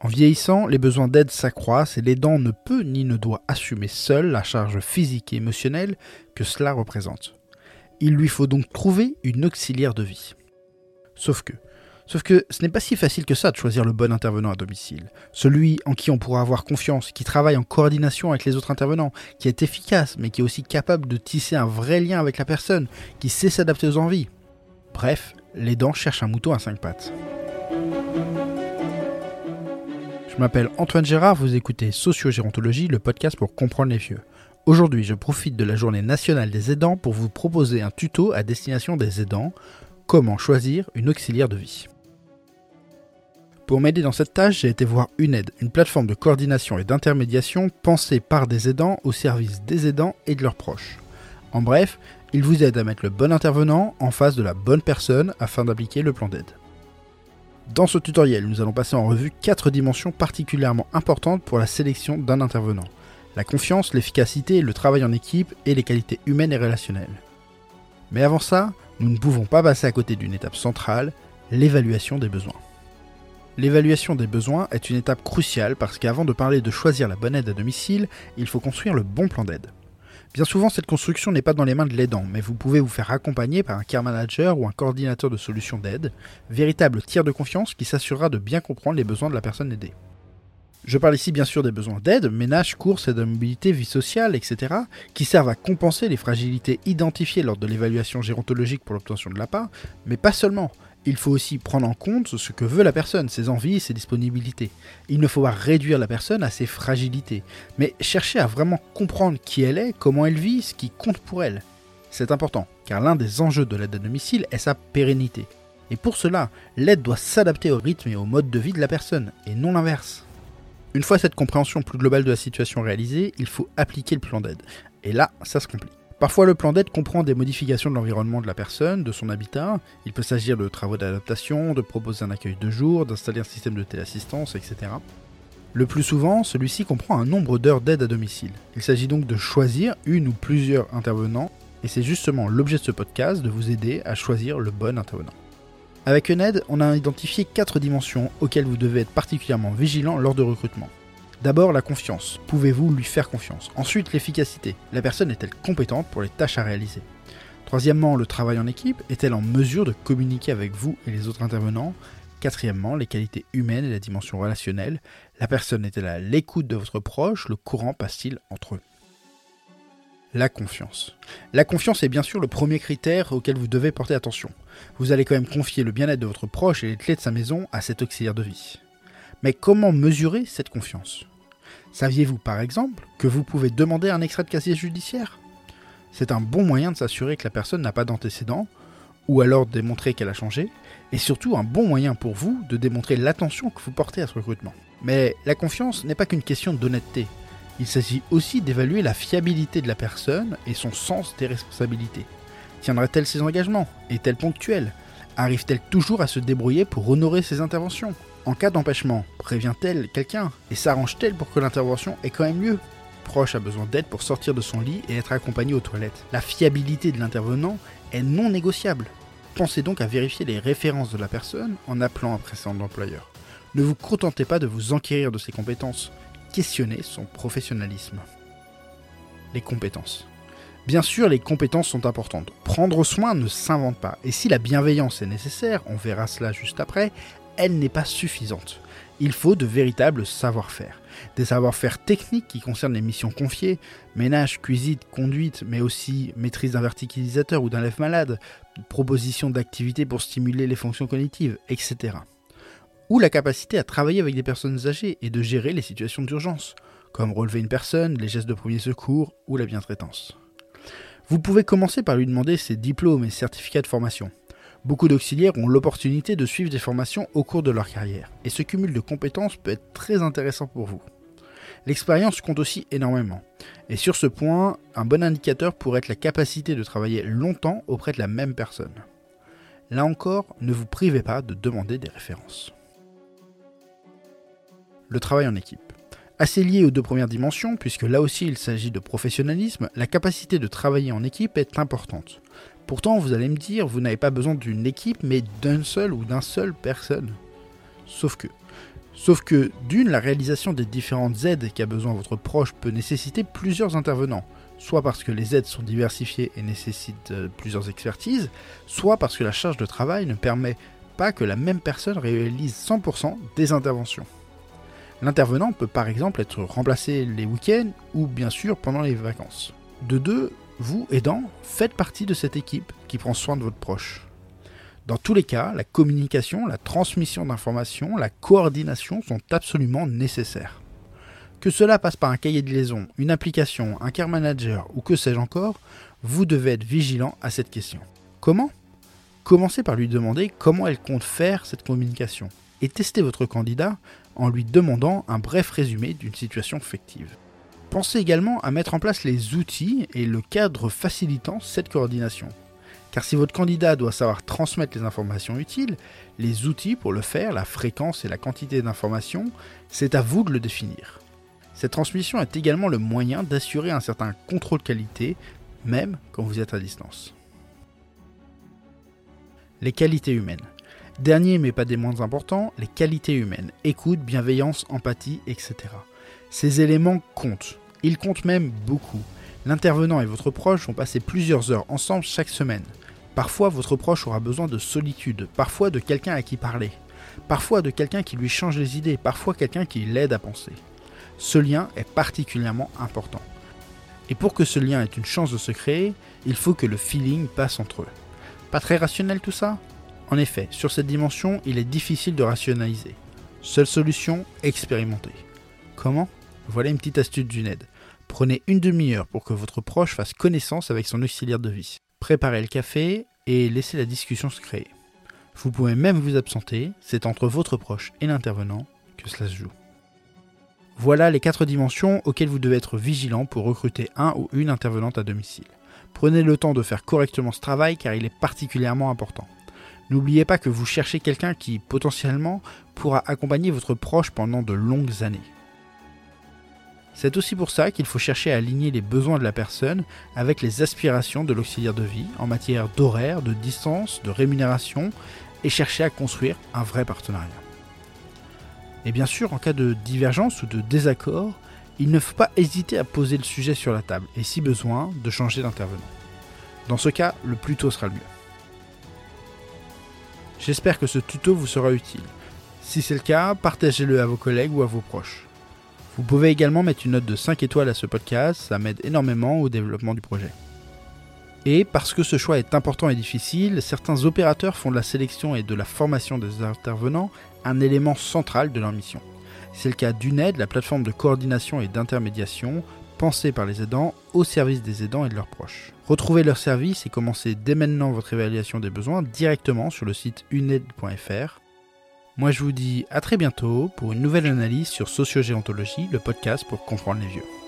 En vieillissant, les besoins d'aide s'accroissent et l'aidant ne peut ni ne doit assumer seul la charge physique et émotionnelle que cela représente. Il lui faut donc trouver une auxiliaire de vie. Sauf que, sauf que ce n'est pas si facile que ça de choisir le bon intervenant à domicile. Celui en qui on pourra avoir confiance, qui travaille en coordination avec les autres intervenants, qui est efficace mais qui est aussi capable de tisser un vrai lien avec la personne, qui sait s'adapter aux envies. Bref, l'aidant cherche un mouton à cinq pattes. Je m'appelle Antoine Gérard, vous écoutez Sociogérontologie, le podcast pour comprendre les vieux. Aujourd'hui, je profite de la journée nationale des aidants pour vous proposer un tuto à destination des aidants, comment choisir une auxiliaire de vie? Pour m'aider dans cette tâche, j'ai été voir UNED, une plateforme de coordination et d'intermédiation pensée par des aidants au service des aidants et de leurs proches. En bref, il vous aide à mettre le bon intervenant en face de la bonne personne afin d'appliquer le plan d'aide. Dans ce tutoriel, nous allons passer en revue quatre dimensions particulièrement importantes pour la sélection d'un intervenant. La confiance, l'efficacité, le travail en équipe et les qualités humaines et relationnelles. Mais avant ça, nous ne pouvons pas passer à côté d'une étape centrale, l'évaluation des besoins. L'évaluation des besoins est une étape cruciale parce qu'avant de parler de choisir la bonne aide à domicile, il faut construire le bon plan d'aide. Bien souvent, cette construction n'est pas dans les mains de l'aidant, mais vous pouvez vous faire accompagner par un care manager ou un coordinateur de solutions d'aide, véritable tiers de confiance qui s'assurera de bien comprendre les besoins de la personne aidée. Je parle ici bien sûr des besoins d'aide, ménage, course, aide de mobilité, vie sociale, etc., qui servent à compenser les fragilités identifiées lors de l'évaluation gérontologique pour l'obtention de l'APA, mais pas seulement il faut aussi prendre en compte ce que veut la personne, ses envies, ses disponibilités. Il ne faut pas réduire la personne à ses fragilités, mais chercher à vraiment comprendre qui elle est, comment elle vit, ce qui compte pour elle. C'est important, car l'un des enjeux de l'aide à domicile est sa pérennité. Et pour cela, l'aide doit s'adapter au rythme et au mode de vie de la personne, et non l'inverse. Une fois cette compréhension plus globale de la situation réalisée, il faut appliquer le plan d'aide. Et là, ça se complique. Parfois, le plan d'aide comprend des modifications de l'environnement de la personne, de son habitat. Il peut s'agir de travaux d'adaptation, de proposer un accueil de jour, d'installer un système de téléassistance, etc. Le plus souvent, celui-ci comprend un nombre d'heures d'aide à domicile. Il s'agit donc de choisir une ou plusieurs intervenants, et c'est justement l'objet de ce podcast de vous aider à choisir le bon intervenant. Avec une aide, on a identifié quatre dimensions auxquelles vous devez être particulièrement vigilant lors de recrutement. D'abord, la confiance. Pouvez-vous lui faire confiance? Ensuite, l'efficacité. La personne est-elle compétente pour les tâches à réaliser? Troisièmement, le travail en équipe. Est-elle en mesure de communiquer avec vous et les autres intervenants? Quatrièmement, les qualités humaines et la dimension relationnelle. La personne est-elle à l'écoute de votre proche? Le courant passe-t-il entre eux? La confiance. La confiance est bien sûr le premier critère auquel vous devez porter attention. Vous allez quand même confier le bien-être de votre proche et les clés de sa maison à cet auxiliaire de vie. Mais comment mesurer cette confiance? Saviez-vous par exemple que vous pouvez demander un extrait de casier judiciaire? C'est un bon moyen de s'assurer que la personne n'a pas d'antécédents, ou alors de démontrer qu'elle a changé, et surtout un bon moyen pour vous de démontrer l'attention que vous portez à ce recrutement. Mais la confiance n'est pas qu'une question d'honnêteté, il s'agit aussi d'évaluer la fiabilité de la personne et son sens des responsabilités. Tiendra-t-elle ses engagements? Est-elle ponctuelle? Arrive-t-elle toujours à se débrouiller pour honorer ses interventions? En cas d'empêchement, prévient-elle quelqu'un et s'arrange-t-elle pour que l'intervention ait quand même lieu? Proche a besoin d'aide pour sortir de son lit et être accompagné aux toilettes. La fiabilité de l'intervenant est non négociable. Pensez donc à vérifier les références de la personne en appelant un précédent employeur. Ne vous contentez pas de vous enquérir de ses compétences, questionnez son professionnalisme. Les compétences. Bien sûr, les compétences sont importantes. Prendre soin ne s'invente pas. Et si la bienveillance est nécessaire, on verra cela juste après, elle n'est pas suffisante. Il faut de véritables savoir-faire. Des savoir-faire techniques qui concernent les missions confiées, ménage, cuisine, conduite, mais aussi maîtrise d'un verticalisateur ou d'un lève malade, proposition d'activités pour stimuler les fonctions cognitives, etc. Ou la capacité à travailler avec des personnes âgées et de gérer les situations d'urgence, comme relever une personne, les gestes de premier secours ou la bientraitance. Vous pouvez commencer par lui demander ses diplômes et certificats de formation. Beaucoup d'auxiliaires ont l'opportunité de suivre des formations au cours de leur carrière, et ce cumul de compétences peut être très intéressant pour vous. L'expérience compte aussi énormément, et sur ce point, un bon indicateur pourrait être la capacité de travailler longtemps auprès de la même personne. Là encore, ne vous privez pas de demander des références. Le travail en équipe. Assez lié aux deux premières dimensions, puisque là aussi il s'agit de professionnalisme, la capacité de travailler en équipe est importante. Pourtant, vous allez me dire, vous n'avez pas besoin d'une équipe, mais d'un seul ou d'un seul personne. Sauf que, Sauf que, d'une, la réalisation des différentes aides qu'a besoin votre proche peut nécessiter plusieurs intervenants, soit parce que les aides sont diversifiées et nécessitent euh, plusieurs expertises, soit parce que la charge de travail ne permet pas que la même personne réalise 100% des interventions. L'intervenant peut par exemple être remplacé les week-ends ou bien sûr pendant les vacances. De deux, vous, aidant, faites partie de cette équipe qui prend soin de votre proche. Dans tous les cas, la communication, la transmission d'informations, la coordination sont absolument nécessaires. Que cela passe par un cahier de liaison, une application, un care manager ou que sais-je encore, vous devez être vigilant à cette question. Comment? Commencez par lui demander comment elle compte faire cette communication et testez votre candidat en lui demandant un bref résumé d'une situation fictive. Pensez également à mettre en place les outils et le cadre facilitant cette coordination. Car si votre candidat doit savoir transmettre les informations utiles, les outils pour le faire, la fréquence et la quantité d'informations, c'est à vous de le définir. Cette transmission est également le moyen d'assurer un certain contrôle qualité, même quand vous êtes à distance. Les qualités humaines. Dernier mais pas des moins importants, les qualités humaines. Écoute, bienveillance, empathie, etc. Ces éléments comptent. Ils comptent même beaucoup. L'intervenant et votre proche vont passer plusieurs heures ensemble chaque semaine. Parfois, votre proche aura besoin de solitude, parfois de quelqu'un à qui parler, parfois de quelqu'un qui lui change les idées, parfois quelqu'un qui l'aide à penser. Ce lien est particulièrement important. Et pour que ce lien ait une chance de se créer, il faut que le feeling passe entre eux. Pas très rationnel tout ça? En effet, sur cette dimension, il est difficile de rationaliser. Seule solution, expérimenter. Comment? Voilà une petite astuce d'une aide. Prenez une demi-heure pour que votre proche fasse connaissance avec son auxiliaire de vie. Préparez le café et laissez la discussion se créer. Vous pouvez même vous absenter, c'est entre votre proche et l'intervenant que cela se joue. Voilà les quatre dimensions auxquelles vous devez être vigilant pour recruter un ou une intervenante à domicile. Prenez le temps de faire correctement ce travail car il est particulièrement important. N'oubliez pas que vous cherchez quelqu'un qui, potentiellement, pourra accompagner votre proche pendant de longues années. C'est aussi pour ça qu'il faut chercher à aligner les besoins de la personne avec les aspirations de l'auxiliaire de vie en matière d'horaire, de distance, de rémunération et chercher à construire un vrai partenariat. Et bien sûr, en cas de divergence ou de désaccord, il ne faut pas hésiter à poser le sujet sur la table et si besoin, de changer d'intervenant. Dans ce cas, le plus tôt sera le mieux. J'espère que ce tuto vous sera utile. Si c'est le cas, partagez-le à vos collègues ou à vos proches. Vous pouvez également mettre une note de 5 étoiles à ce podcast, ça m'aide énormément au développement du projet. Et parce que ce choix est important et difficile, certains opérateurs font de la sélection et de la formation des intervenants un élément central de leur mission. C'est le cas d'UNED, la plateforme de coordination et d'intermédiation pensée par les aidants au service des aidants et de leurs proches. Retrouvez leur service et commencez dès maintenant votre évaluation des besoins directement sur le site uned.fr. Moi je vous dis à très bientôt pour une nouvelle analyse sur Sociogéontologie, le podcast pour comprendre les vieux.